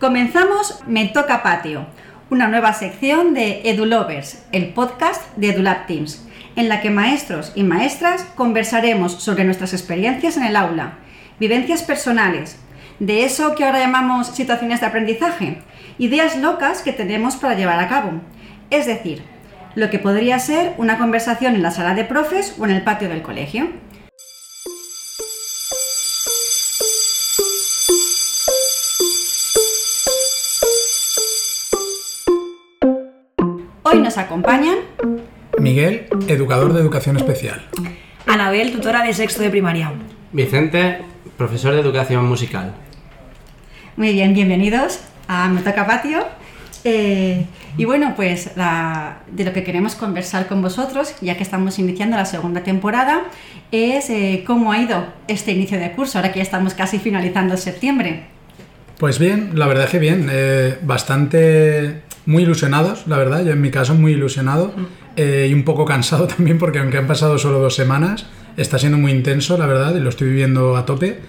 Comenzamos Me Toca Patio, una nueva sección de EduLovers, el podcast de EduLab Teams, en la que maestros y maestras conversaremos sobre nuestras experiencias en el aula, vivencias personales, de eso que ahora llamamos situaciones de aprendizaje, ideas locas que tenemos para llevar a cabo. Es decir, lo que podría ser una conversación en la sala de profes o en el patio del colegio. Nos acompañan Miguel, educador de educación especial. Anabel, tutora de sexto de primaria. Vicente, profesor de educación musical. Muy bien, bienvenidos a Me Toca Patio. Eh, y bueno, pues de lo que queremos conversar con vosotros, ya que estamos iniciando la segunda temporada, es eh, cómo ha ido este inicio de curso, ahora que ya estamos casi finalizando septiembre. Pues bien, la verdad es que bien, eh, bastante muy ilusionados, la verdad, yo en mi caso muy ilusionado mm. y un poco cansado también porque aunque han pasado solo dos semanas, está siendo muy intenso, la verdad, y lo estoy viviendo a tope.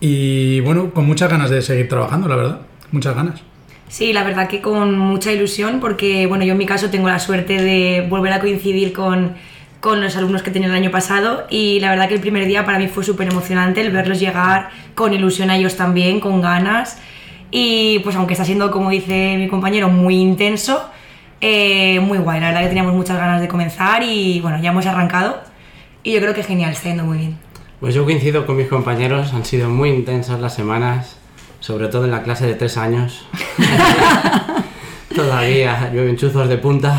Y bueno, con muchas ganas de seguir trabajando, la verdad, muchas ganas. Sí, la verdad que con mucha ilusión porque, bueno, yo en mi caso tengo la suerte de volver a coincidir con, con los alumnos que tenía el año pasado y la verdad que el primer día para mí fue súper emocionante el verlos llegar con ilusión a ellos también, con ganas y pues aunque está siendo, como dice mi compañero, muy intenso, eh, muy guay, la verdad que teníamos muchas ganas de comenzar y bueno, ya hemos arrancado y yo creo que genial, está yendo muy bien. Pues yo coincido con mis compañeros, han sido muy intensas las semanas sobre todo en la clase de tres años. Todavía llueven chuzos de punta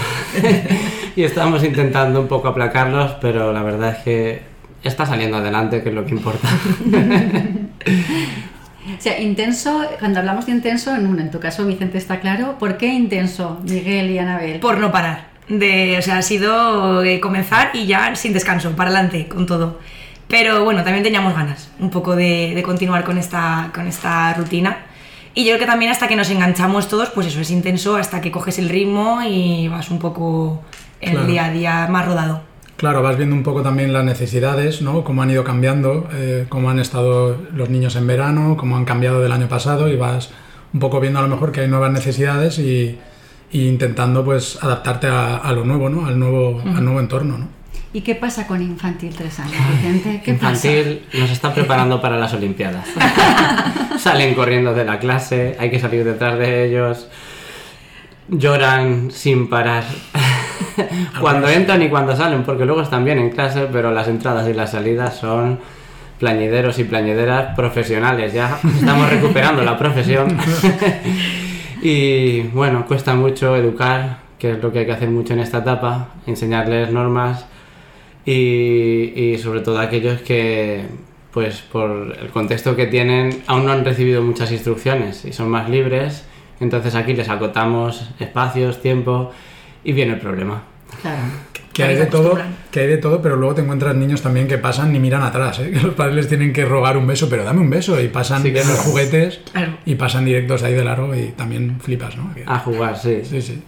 y estamos intentando un poco aplacarlos, pero la verdad es que está saliendo adelante, que es lo que importa. O sea, intenso, cuando hablamos de intenso, en, en tu caso Vicente está claro, ¿por qué intenso, Miguel y Anabel? Por no parar. De, o sea, ha sido eh, comenzar y ya sin descanso, para adelante con todo. Pero bueno, también teníamos ganas un poco de, continuar con esta, con esta rutina. Y yo creo que también hasta que nos enganchamos todos, pues eso es intenso, hasta que coges el ritmo y vas un poco el día a día más rodado. Claro, vas viendo un poco también las necesidades, ¿no? Cómo han ido cambiando, eh, cómo han estado los niños en verano, cómo han cambiado del año pasado y vas un poco viendo a lo mejor que hay nuevas necesidades y, intentando pues adaptarte a, lo nuevo, ¿no? Al nuevo, al nuevo entorno, ¿no? ¿Y qué pasa con Infantil 3 años, Vicente? ¿Qué Infantil nos está preparando para las Olimpiadas. Salen corriendo de la clase, hay que salir detrás de ellos, lloran sin parar. Cuando entran y cuando salen, porque luego están bien en clase, pero las entradas y las salidas son plañideros y plañideras profesionales. Ya estamos recuperando la profesión. y bueno, cuesta mucho educar, que es lo que hay que hacer mucho en esta etapa, enseñarles normas y, sobre todo aquellos que, pues por el contexto que tienen, aún no han recibido muchas instrucciones y son más libres, entonces aquí les acotamos espacios, tiempo y viene el problema. Claro. Que hay, de todo, que hay de todo, pero luego te encuentras niños también que pasan ni miran atrás, ¿eh? que los padres les tienen que rogar un beso, pero dame un beso, y pasan los juguetes y pasan directos ahí de largo y también flipas, ¿no? A jugar, sí. Sí, sí.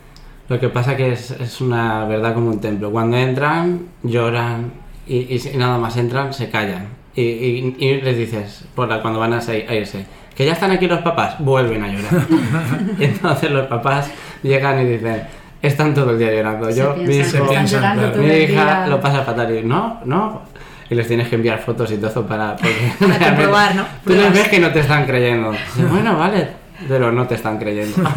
Lo que pasa que es, es una verdad como un templo. Cuando entran, lloran y, y, nada más entran, se callan. Y, y, les dices, por la, cuando van a, irse, que ya están aquí los papás, vuelven a llorar. y entonces los papás llegan y dicen, están todo el día llorando. Yo, mi, mi hija lo pasa fatal y no, no. Y les tienes que enviar fotos y todo eso para, para comprobar, ¿no? Tú les ves que no te están creyendo. bueno, vale, pero no te están creyendo.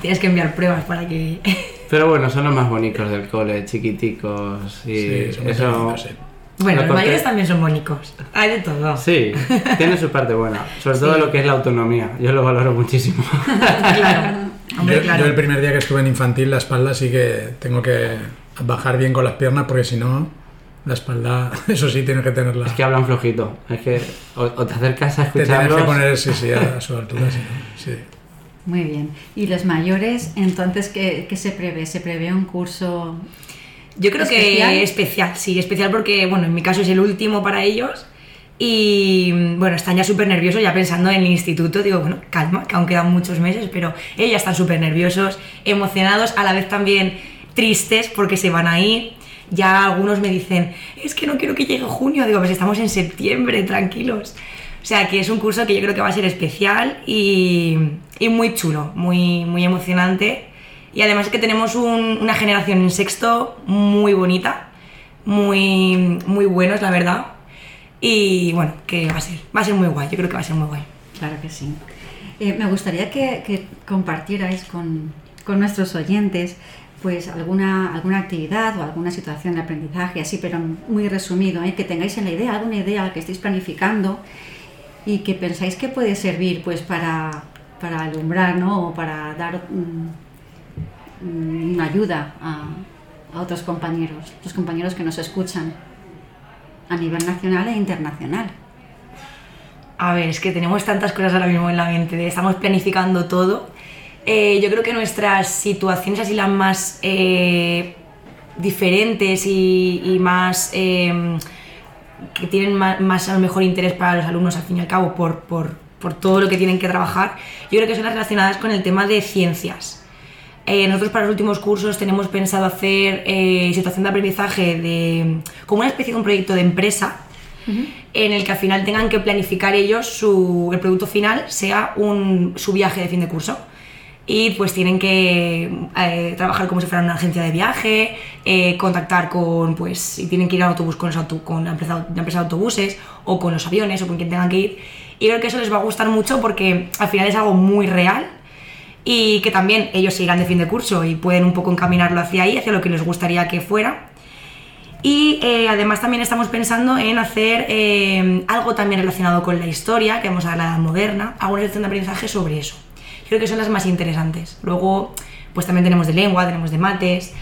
Tienes que enviar pruebas para que... Pero bueno, son los más bonitos del cole, chiquiticos y eso... Bueno, los mayores también son bonitos. Hay de todo. Sí, tiene su parte buena. Sobre todo lo que es la autonomía. Yo lo valoro muchísimo. claro. yo, el primer día que estuve en infantil, la espalda sí que tengo que bajar bien con las piernas porque si no, la espalda, eso sí, tienes que tenerla. Es que hablan flojito. Es que o, te acercas a escucharlos... Te tienes que poner, sí, sí, a su altura, sí. sí. Muy bien. ¿Y los mayores, entonces, qué, se prevé? ¿Se prevé un curso yo creo que especial, sí, especial porque, bueno, en mi caso es el último para ellos y, bueno, están ya súper nerviosos, ya pensando en el instituto, digo, bueno, calma, que aún quedan muchos meses, pero ellos ya están súper nerviosos, emocionados, a la vez también tristes porque se van a ir. Ya algunos me dicen, es que no quiero que llegue junio, digo, pues estamos en septiembre, tranquilos. O sea que es un curso que yo creo que va a ser especial y, y muy chulo, muy, muy emocionante. Y además que tenemos un- una generación en sexto muy bonita, muy, muy buenos, la verdad. Y bueno, que va a ser, va a ser muy guay, yo creo que va a ser muy guay. Claro que sí. Eh, me gustaría que, compartierais con, con nuestros oyentes pues alguna, alguna actividad o alguna situación de aprendizaje, así, pero muy resumido, ¿eh? que tengáis en la idea, alguna idea que estéis planificando y que pensáis que puede servir pues para, para alumbrar ¿no? o para dar mm, una ayuda a, a otros compañeros, los compañeros que nos escuchan a nivel nacional e internacional. A ver, es que tenemos tantas cosas ahora mismo en la mente, estamos planificando todo. Eh, yo creo que nuestras situaciones así las más eh, diferentes y, y más eh, que tienen más, más a lo mejor interés para los alumnos al fin y al cabo por, por, por todo lo que tienen que trabajar, yo creo que son las relacionadas con el tema de ciencias. Eh, nosotros para los últimos cursos tenemos pensado hacer eh, situación de aprendizaje de como una especie de un proyecto de empresa en el que al final tengan que planificar ellos su, el producto final sea un, su viaje de fin de curso. Y pues tienen que eh, trabajar como si fueran una agencia de viaje, eh, contactar con, pues, si tienen que ir a autobús con, auto- con la, empresa, la empresa de autobuses o con los aviones o con quien tengan que ir. Y creo que eso les va a gustar mucho porque al final es algo muy real y que también ellos se irán de fin de curso y pueden un poco encaminarlo hacia ahí, hacia lo que les gustaría que fuera. Y eh, además también estamos pensando en hacer eh, algo también relacionado con la historia, que vamos a la edad moderna, alguna sección de aprendizaje sobre eso. Creo que son las más interesantes. Luego, pues también tenemos de lengua, tenemos de mates,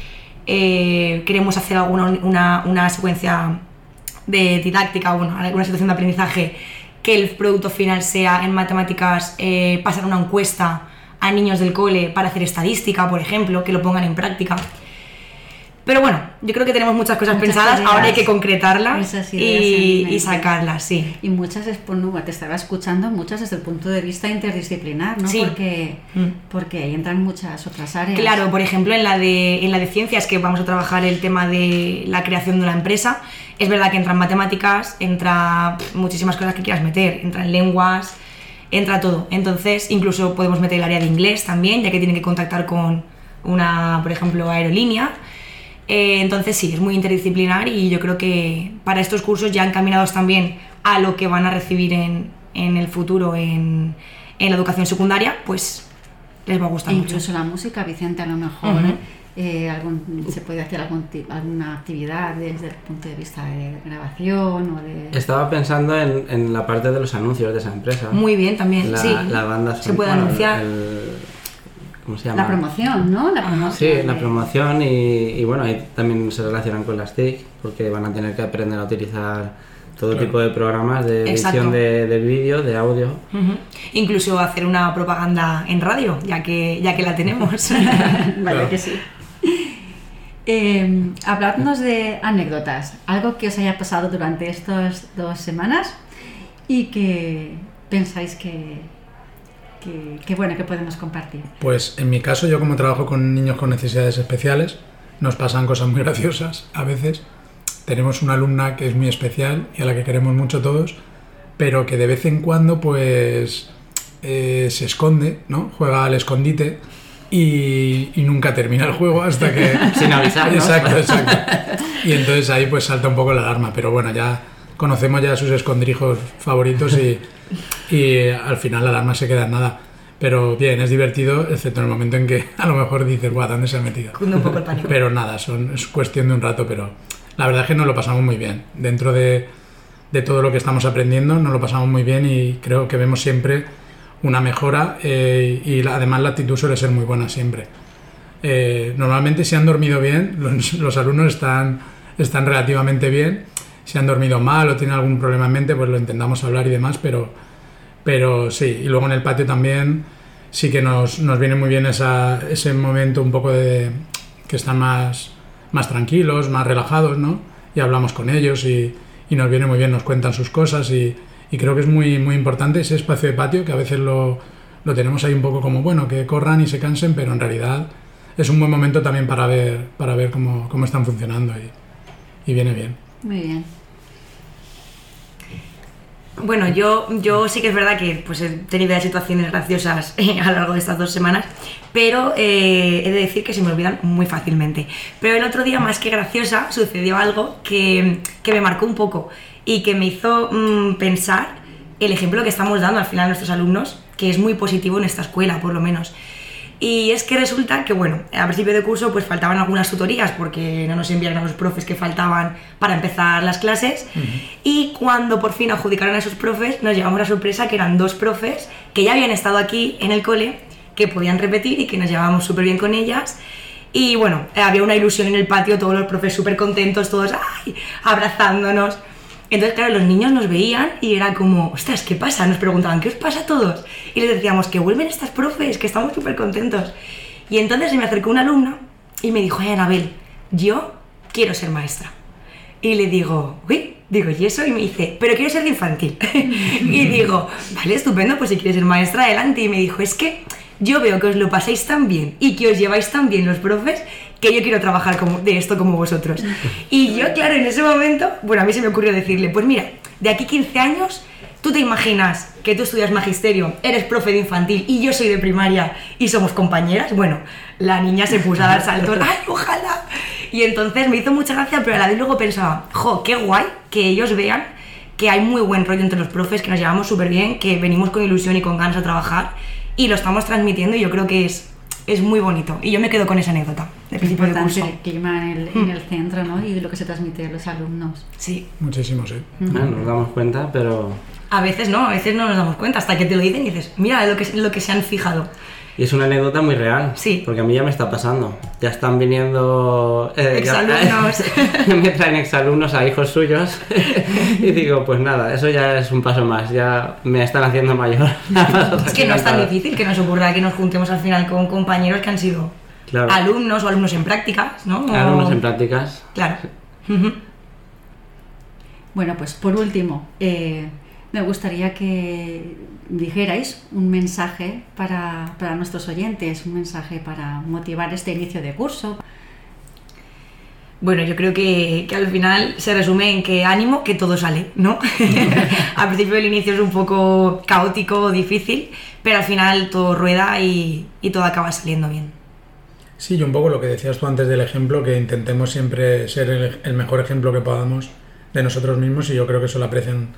eh, queremos hacer alguna una, una secuencia de didáctica, bueno, alguna situación de aprendizaje que el producto final sea en matemáticas pasar una encuesta a niños del cole para hacer estadística, por ejemplo, que lo pongan en práctica. Pero bueno, yo creo que tenemos muchas cosas Muchas pensadas, ideas. ahora hay que concretarlas y, y sacarlas, sí. Y muchas, es, por- no, te estaba escuchando, muchas desde el punto de vista interdisciplinar, ¿no? Sí. Porque, Mm. porque ahí entran muchas otras áreas. Claro, por ejemplo, en la, de, en la de ciencias, que vamos a trabajar el tema de la creación de una empresa, es verdad que entran matemáticas, entra muchísimas cosas que quieras meter, entran lenguas, entra todo. Entonces, incluso podemos meter el área de inglés también, ya que tienen que contactar con una, por ejemplo, aerolínea. Eh, entonces, sí, es muy interdisciplinar y yo creo que para estos cursos ya encaminados también a lo que van a recibir en, en el futuro en, en la educación secundaria, pues les va a E gustar mucho. incluso la música, Vicente, a lo mejor. Eh, algún- se puede hacer algún alguna actividad desde el punto de vista de grabación o de... Estaba pensando en, en la parte de los anuncios de esa empresa. Muy bien también, la, sí. la banda Se puede bueno, anunciar. el- ¿Cómo se llama? La promoción, ¿no? La promoción Sí, la promoción y, y bueno, ahí también se relacionan con las TIC porque van a tener que aprender a utilizar todo tipo de programas de Exacto. edición de, de vídeo, de audio. Incluso hacer una propaganda en radio, ya que, ya que la tenemos. vale, Claro. que sí. Eh, habladnos de anécdotas, algo que os haya pasado durante estas dos semanas y que pensáis que, que, que bueno, que podemos compartir. Pues en mi caso, yo como trabajo con niños con necesidades especiales, nos pasan cosas muy graciosas a veces. Tenemos una alumna que es muy especial y a la que queremos mucho todos, pero que de vez en cuando pues eh, se esconde, ¿no? Juega al escondite y, y nunca termina el juego hasta que... Sin avisarnos. Exacto, exacto. Y entonces ahí pues salta un poco la alarma, pero bueno, ya conocemos ya sus escondrijos favoritos y, y al final la alarma se queda en nada. Pero bien, es divertido, excepto en el momento en que a lo mejor dices, guau, ¿dónde se ha metido? Un poco el pánico. Pero nada, son, es cuestión de un rato, pero la verdad es que nos lo pasamos muy bien. Dentro de, de todo lo que estamos aprendiendo, nos lo pasamos muy bien y creo que vemos siempre una mejora eh, y la- además la actitud suele ser muy buena siempre. Eh, normalmente si han dormido bien, los, alumnos están, están relativamente bien. Si han dormido mal o tienen algún problema en mente, pues lo intentamos hablar y demás, pero, pero sí. Y luego en el patio también sí que nos, nos viene muy bien esa, ese momento un poco de que están más, más tranquilos, más relajados, ¿no? Y hablamos con ellos y, y nos viene muy bien, nos cuentan sus cosas y, y creo que es muy, muy importante ese espacio de patio que a veces lo, lo tenemos ahí un poco como, bueno, que corran y se cansen, pero en realidad es un buen momento también para ver, para ver cómo, cómo están funcionando y, y viene bien. Muy bien. Bueno, yo, yo sí que es verdad que pues, he tenido situaciones graciosas a lo largo de estas dos semanas, pero eh, he de decir que se me olvidan muy fácilmente. Pero el otro día, más que graciosa, sucedió algo que, que me marcó un poco y que me hizo mm, pensar el ejemplo que estamos dando al final a nuestros alumnos, que es muy positivo en esta escuela, por lo menos. Y es que resulta que, bueno, a principio de curso pues faltaban algunas tutorías porque no nos enviaron a los profes que faltaban para empezar las clases. Y cuando por fin adjudicaron a esos profes, nos llevamos la sorpresa que eran dos profes que ya habían estado aquí en el cole, que podían repetir y que nos llevábamos súper bien con ellas. Y bueno, había una ilusión en el patio, todos los profes súper contentos, todos ¡ay! abrazándonos. Entonces, claro, los niños nos veían y era como, ostras, ¿qué pasa? Nos preguntaban, ¿qué os pasa a todos? Y les decíamos, que vuelven estas profes, que estamos súper contentos. Y entonces se me acercó una alumna y me dijo, ay, Anabel, yo quiero ser maestra. Y le digo, uy, digo, ¿y eso? Y me dice, pero quiero ser de infantil. y digo, vale, estupendo, pues si quieres ser maestra, adelante. Y me dijo, es que yo veo que os lo pasáis tan bien y que os lleváis tan bien los profes que yo quiero trabajar como, de esto como vosotros. Y yo, claro, en ese momento, bueno, a mí se me ocurrió decirle, pues mira, de aquí 15 años, tú te imaginas que tú estudias magisterio, eres profe de infantil y yo soy de primaria y somos compañeras. Bueno, la niña se puso a dar saltos, ¡ay, ojalá! Y entonces me hizo mucha gracia, pero a la vez luego pensaba, jo, qué guay que ellos vean que hay muy buen rollo entre los profes, que nos llevamos súper bien, que venimos con ilusión y con ganas a trabajar y lo estamos transmitiendo y yo creo que es es muy bonito. Y yo me quedo con esa anécdota de principio de curso. el clima en el, en el, centro, ¿no? Y lo que se transmite a los alumnos. Sí. Muchísimo, sí. No nos damos cuenta, pero... A veces no, a veces no nos damos cuenta, hasta que te lo dicen y dices, mira lo que, lo que se han fijado. Y es una anécdota muy real. Sí. Porque a mí ya me está pasando. Ya están viniendo. Eh, exalumnos. Ya, me traen exalumnos a hijos suyos. y digo, pues nada, eso ya es un paso más. Ya me están haciendo mayor. es que no es tan difícil que nos ocurra que nos juntemos al final con compañeros que han sido alumnos o alumnos en prácticas, ¿no? Alumnos en prácticas. Claro. Bueno, pues por último, eh, me gustaría que dijerais un mensaje para, para, nuestros oyentes, un mensaje para motivar este inicio de curso. Bueno, yo creo que, que al final se resume en que ánimo, que todo sale, ¿no? al principio el inicio es un poco caótico, difícil, pero al final todo rueda y, y todo acaba saliendo bien. Sí, y un poco lo que decías tú antes del ejemplo, que intentemos siempre ser el, el mejor ejemplo que podamos de nosotros mismos y yo creo que eso lo aprecian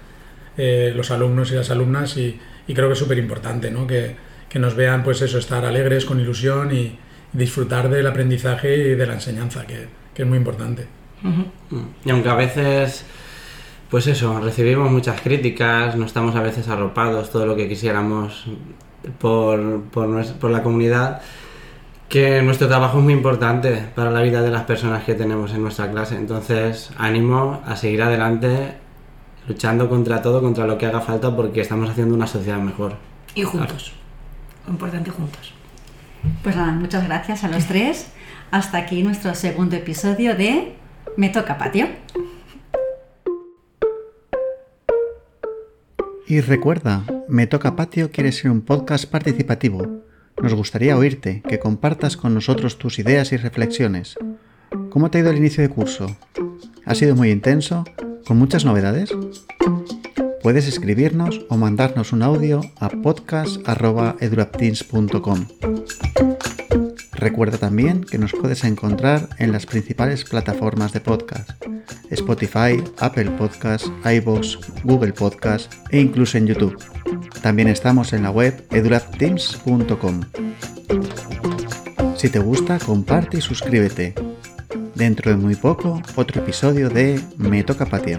eh, los alumnos y las alumnas y, creo que es súper importante ¿no? que, nos vean pues eso, estar alegres, con ilusión y, disfrutar del aprendizaje y de la enseñanza, que, es muy importante. Y aunque a veces, pues eso, recibimos muchas críticas, no estamos a veces arropados, todo lo que quisiéramos por, por, por la comunidad, que nuestro trabajo es muy importante para la vida de las personas que tenemos en nuestra clase. Entonces, ánimo a seguir adelante luchando contra todo, contra lo que haga falta, porque estamos haciendo una sociedad mejor. Y juntos. Lo importante juntos. Pues nada, muchas gracias a los tres. Hasta aquí nuestro segundo episodio de Me toca patio. Y recuerda, Me toca patio quiere ser un podcast participativo. Nos gustaría oírte, que compartas con nosotros tus ideas y reflexiones. ¿Cómo te ha ido el inicio de curso? ¿Ha sido muy intenso? ¿Con muchas novedades? Puedes escribirnos o mandarnos un audio a podcast.edurapteens.com. Recuerda también que nos puedes encontrar en las principales plataformas de podcast: Spotify, Apple Podcasts, iVoox, Google Podcasts e incluso en YouTube. También estamos en la web edurapteams.com. Si te gusta, comparte y suscríbete. Dentro de muy poco, otro episodio de Me Toca Patio.